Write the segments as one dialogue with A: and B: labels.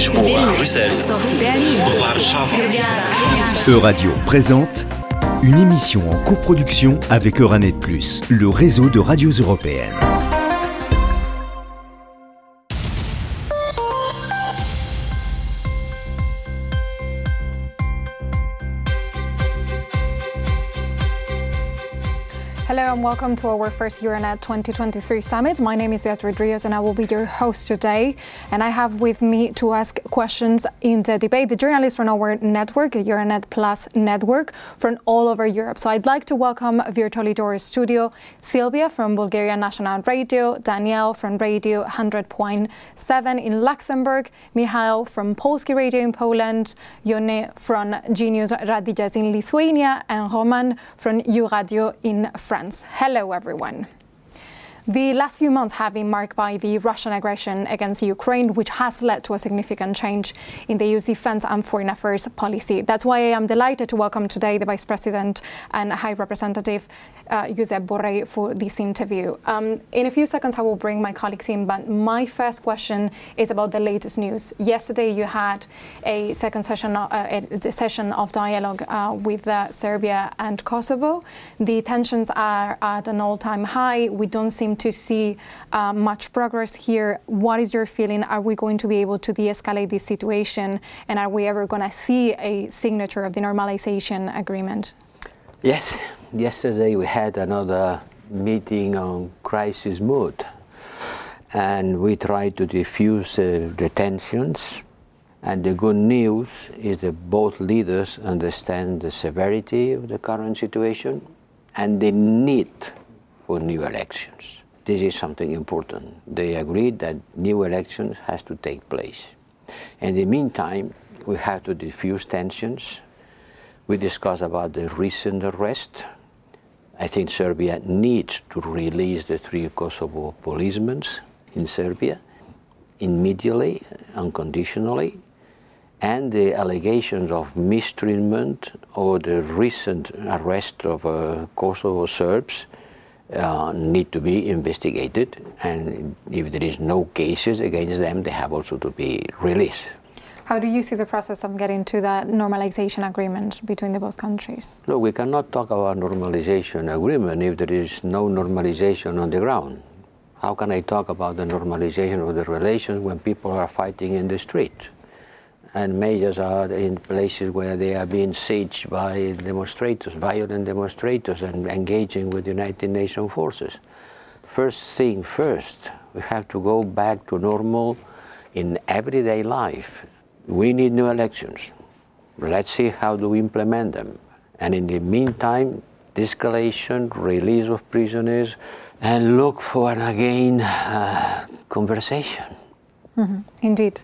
A: Lisboa, Bruxelles,
B: Berlin,
A: Warszawa.
B: Ljubljana.
C: Euradio présente une émission en coproduction avec Euranet Plus, le réseau de radios européennes.
D: Hello and welcome to our first Euranet 2023 summit. My name is Beatriz Rios and I will be your host today. And I have with me to ask questions in the debate the journalists from our network, Euranet Plus network, from all over Europe. So I'd like to welcome virtually to our studio Silvia from Bulgaria National Radio, Danielle from Radio 100.7 in Luxembourg, Mihail from Polskie Radio in Poland, Jone from Žinių radijas in Lithuania, and Roman from Euradio in France. Hello, everyone. The last few months have been marked by the Russian aggression against Ukraine, which has led to a significant change in the EU's defense and foreign affairs policy. That's why I am delighted to welcome today the Vice President and High Representative uh, Josep Borrell for this interview. Um, in a few seconds, I will bring my colleagues in, but my first question is about the latest news. Yesterday, you had a second session, uh, a session of dialogue uh, with uh, Serbia and Kosovo. The tensions are at an all-time high. We don't seem to see uh, much progress here. What is your feeling? Are we going to be able to de-escalate this situation, and are we ever going to see a signature of the normalization agreement?
E: Yes, yesterday we had another meeting on crisis mode, and we tried to diffuse uh, the tensions. And the good news is that both leaders understand the severity of the current situation and the need for new elections. This is something important. They agreed that new elections has to take place. In the meantime, we have to diffuse tensions. We discussed about the recent arrest. I think Serbia needs to release the three Kosovo policemen in Serbia immediately, unconditionally, and the allegations of mistreatment or the recent arrest of uh, Kosovo Serbs uh, need to be investigated. And if there is no cases against them, they have also to be released.
D: How do you see the process of getting to that normalization agreement between the both countries?
E: No, we cannot talk about normalization agreement if there is no normalization on the ground. How can I talk about the normalization of the relations when people are fighting in the street? And majors are in places where they are being sieged by demonstrators, violent demonstrators, and engaging with United Nations forces. First thing first, we have to go back to normal in everyday life. We need new elections. Let's see how do we implement them. And in the meantime, de-escalation, release of prisoners, and look for again uh, conversation.
D: Mm-hmm. Indeed.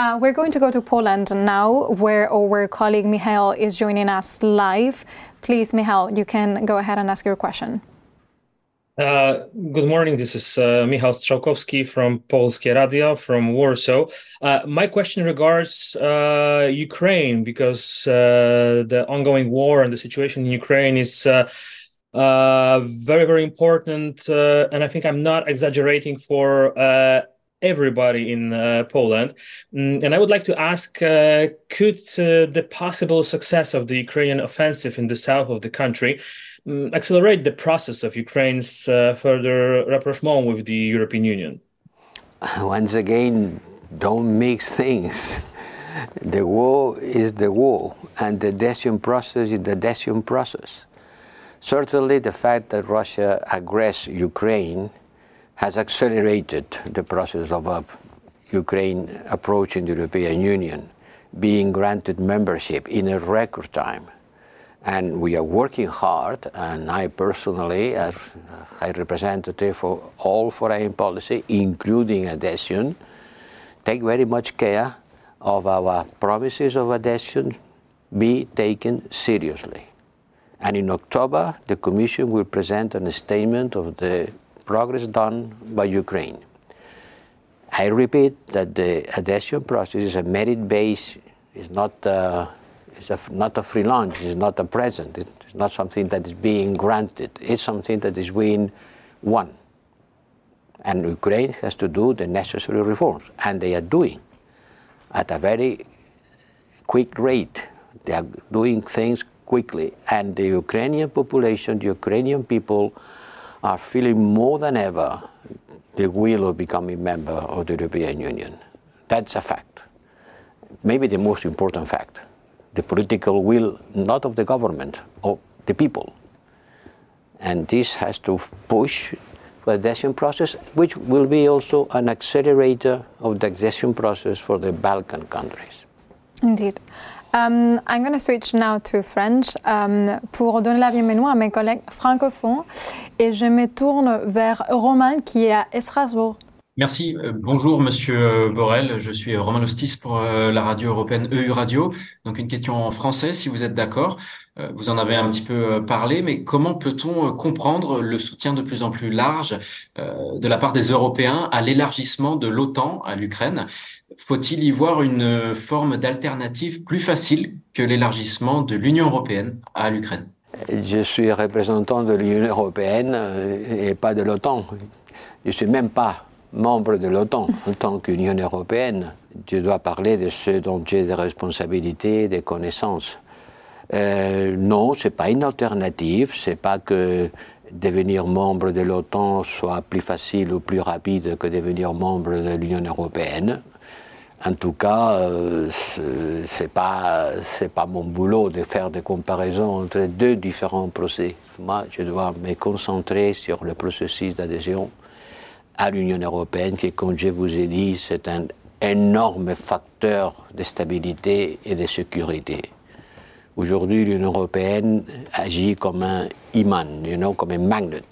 D: Uh, we're going to go to Poland now, where our colleague Michał is joining us live. Please, Michał, you can go ahead and ask your question.
F: Uh, good morning. This is uh, Michał Strzałkowski from Polskie Radio from Warsaw. Uh, my question regards uh, Ukraine because uh, the ongoing war and the situation in Ukraine is uh, very, very important. and I think I'm not exaggerating for everybody in uh, Poland. Mm, and I would like to ask uh, could uh, the possible success of the Ukrainian offensive in the south of the country um, accelerate the process of Ukraine's further rapprochement with the European Union?
E: Once again, don't mix things. The war is the war, and the decision process is the decision process. Certainly, the fact that Russia aggressed Ukraine has accelerated the process of uh, Ukraine approaching the European Union, being granted membership in a record time. And we are working hard, and I personally, as High Representative for all foreign policy, including adhesion, take very much care of our promises of adhesion be taken seriously. And in October, the Commission will present a statement of the progress done by Ukraine. I repeat that the adhesion process is a merit-based, it's not, uh, it's a, not a free lunch, it's not a present, it's not something that is being granted, it's something that is being won. And Ukraine has to do the necessary reforms, and they are doing. at a very quick rate. They are doing things quickly. And the Ukrainian population, the Ukrainian people, are feeling more than ever the will of becoming member of the European Union. That's a fact. Maybe the most important fact. The political will, not of the government, of the people. And this has to push for the accession process, which will be also an accelerator of the accession process for the Balkan countries.
D: Indeed. Um, I'm going to switch now to French um, pour donner la bienvenue à mes collègues francophones et je me tourne vers Romain qui est à Strasbourg.
A: Merci. Euh, bonjour, Monsieur euh, Borrell. Je suis Romain Lostis pour euh, la radio européenne EU Radio. Donc, une question en français, si vous êtes d'accord. Vous en avez un petit peu parlé, mais comment peut-on comprendre le soutien de plus en plus large de la part des Européens à l'élargissement de l'OTAN à l'Ukraine? Faut-il y voir une forme d'alternative plus facile que l'élargissement de l'Union européenne à l'Ukraine?
E: Je suis représentant de l'Union européenne et pas de l'OTAN. Je suis même pas membre de l'OTAN en tant qu'Union européenne. Je dois parler de ceux dont j'ai des responsabilités, des connaissances. Euh, non, ce n'est pas une alternative. Ce n'est pas que devenir membre de l'OTAN soit plus facile ou plus rapide que devenir membre de l'Union européenne. En tout cas, euh, ce n'est pas mon boulot de faire des comparaisons entre deux différents procès. Moi, je dois me concentrer sur le processus d'adhésion à l'Union européenne, qui, comme je vous ai dit, c'est un énorme facteur de stabilité et de sécurité. Aujourd'hui, l'Union européenne agit comme un imam, you know, comme un magnet,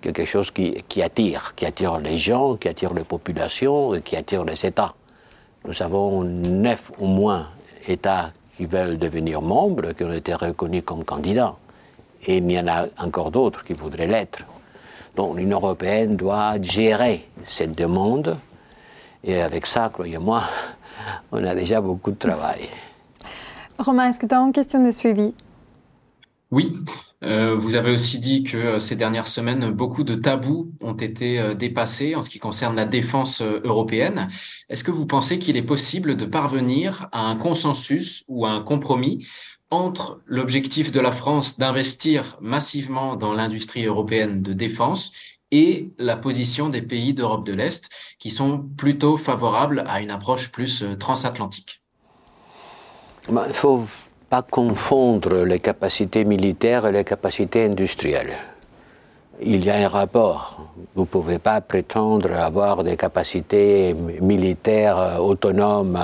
E: quelque chose qui, qui, attire, qui attire les gens, qui attire les populations et qui attire les États. Nous avons neuf ou moins États qui veulent devenir membres, qui ont été reconnus comme candidats. Et il y en a encore d'autres qui voudraient l'être. Donc l'Union européenne doit gérer cette demande. Et avec ça, croyez-moi, on a déjà beaucoup de travail.
D: Romain, est-ce que tu as une question de suivi?
A: Oui. Euh, vous avez aussi dit que euh, ces dernières semaines, beaucoup de tabous ont été euh, dépassés en ce qui concerne la défense européenne. Est-ce que vous pensez qu'il est possible de parvenir à un consensus ou à un compromis entre l'objectif de la France d'investir massivement dans l'industrie européenne de défense et la position des pays d'Europe de l'Est qui sont plutôt favorables à une approche plus euh, transatlantique
E: Il ne faut pas confondre les capacités militaires et les capacités industrielles. Il y a un rapport. Vous ne pouvez pas prétendre avoir des capacités militaires euh, autonomes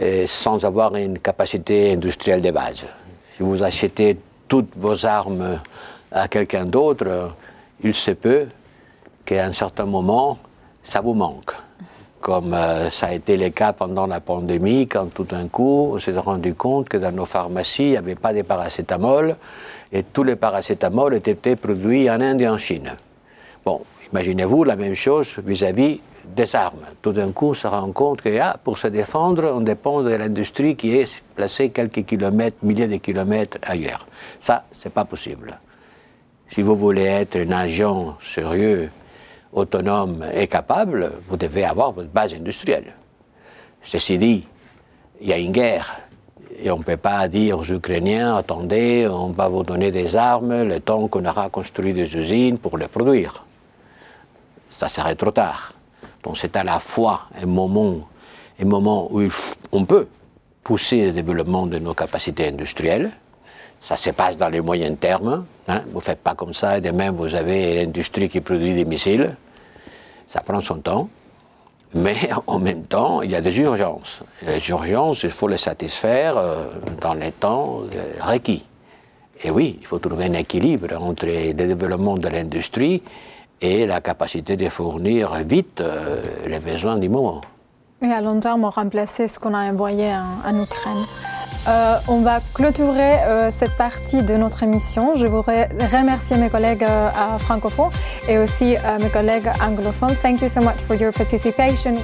E: euh, sans avoir une capacité industrielle de base. Si vous achetez toutes vos armes à quelqu'un d'autre, il se peut qu'à un certain moment, ça vous manque. Comme euh, ça a été le cas pendant la pandémie, quand tout d'un coup, on s'est rendu compte que dans nos pharmacies, il n'y avait pas de paracétamol et tous les paracétamol étaient produits en Inde et en Chine. Bon, imaginez-vous la même chose vis-à-vis des armes. Tout d'un coup, on se rend compte que ah, pour se défendre, on dépend de l'industrie qui est placée quelques kilomètres, milliers de kilomètres ailleurs. Ça, c'est pas possible. Si vous voulez être un agent sérieux, autonome et capable, vous devez avoir votre base industrielle. Ceci dit, il y a une guerre et on ne peut pas dire aux Ukrainiens, attendez, on va vous donner des armes le temps qu'on aura construit des usines pour les produire. Ça serait trop tard. Donc c'est à la fois un moment, un moment où on peut pousser le développement de nos capacités industrielles. Ça se passe dans les moyens termes. Hein. Vous ne faites pas comme ça et demain vous avez l'industrie qui produit des missiles. Ça prend son temps. Mais en même temps, il y a des urgences. Les urgences, il faut les satisfaire euh, dans les temps euh, requis. Et oui, il faut trouver un équilibre entre le développement de l'industrie et la capacité de fournir vite euh, les besoins du moment.
D: Et à long terme, remplacer ce qu'on a envoyé en, Ukraine. On va clôturer cette partie de notre émission. Je voudrais remercier mes collègues francophones et aussi mes collègues anglophones. Thank you so much for your participation.